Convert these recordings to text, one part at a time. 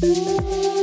Música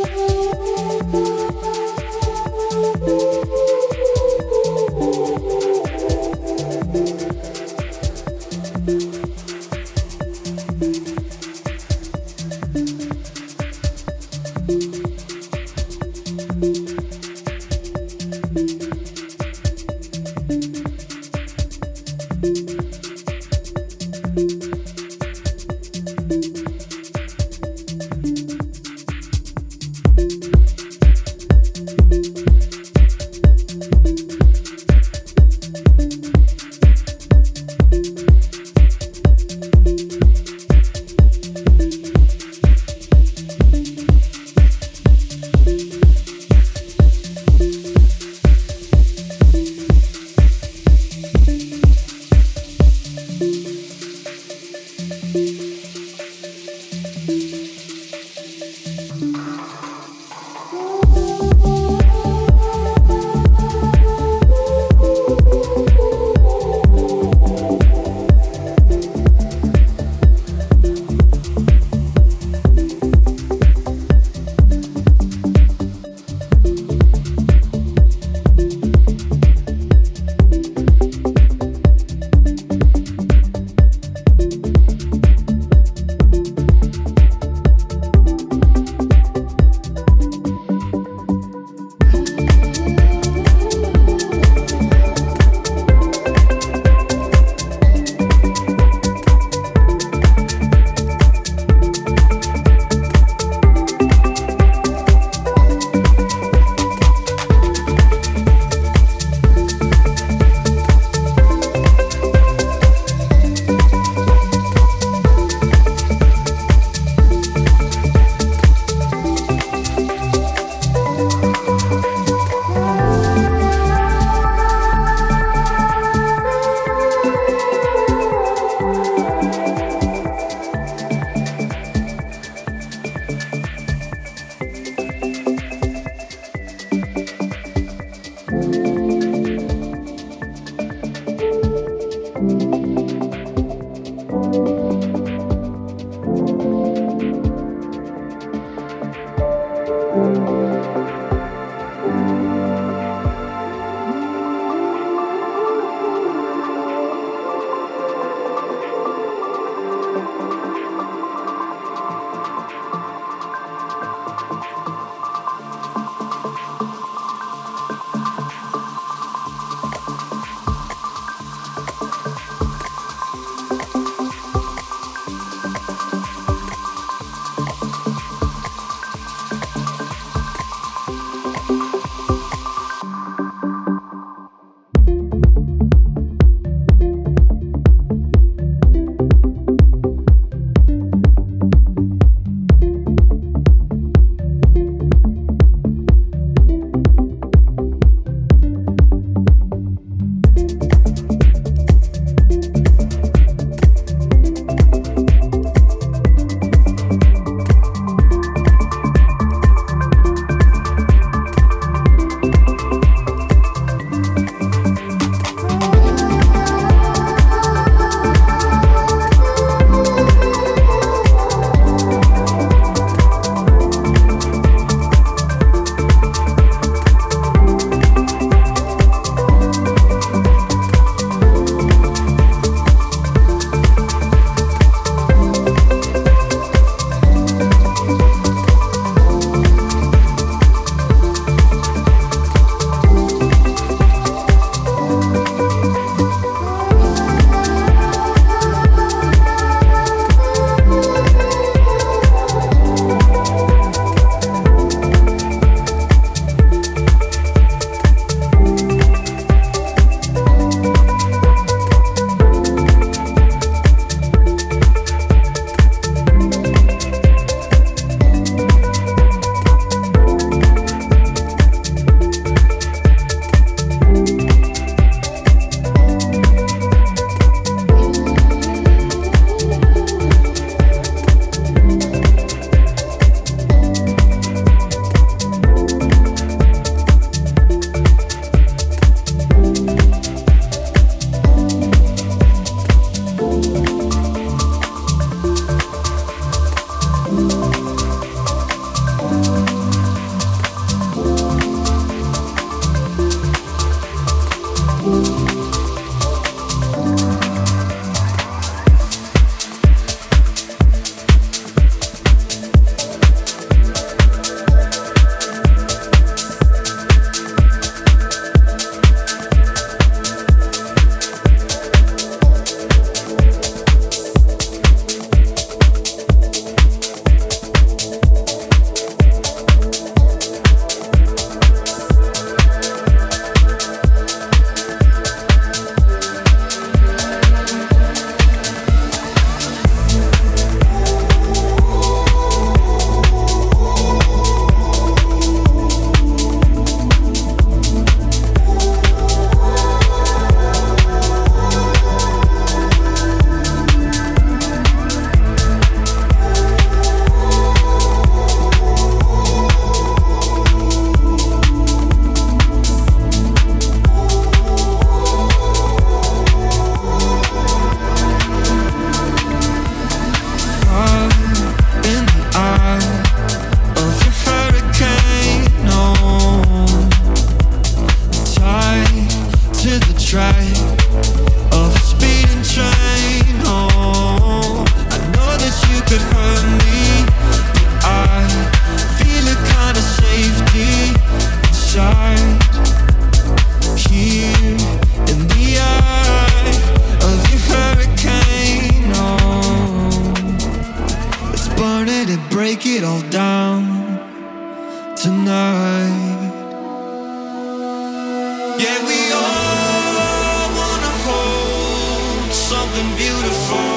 something beautiful.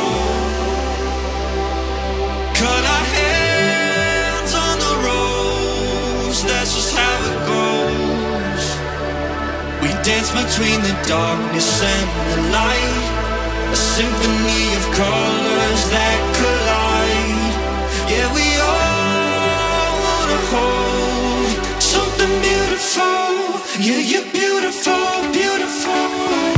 Cut our hands on the rose, that's just how it goes. We dance between the darkness and the light, a symphony of colors that collide. Yeah, we all wanna hold something beautiful. Yeah, you're beautiful, beautiful.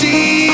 Won't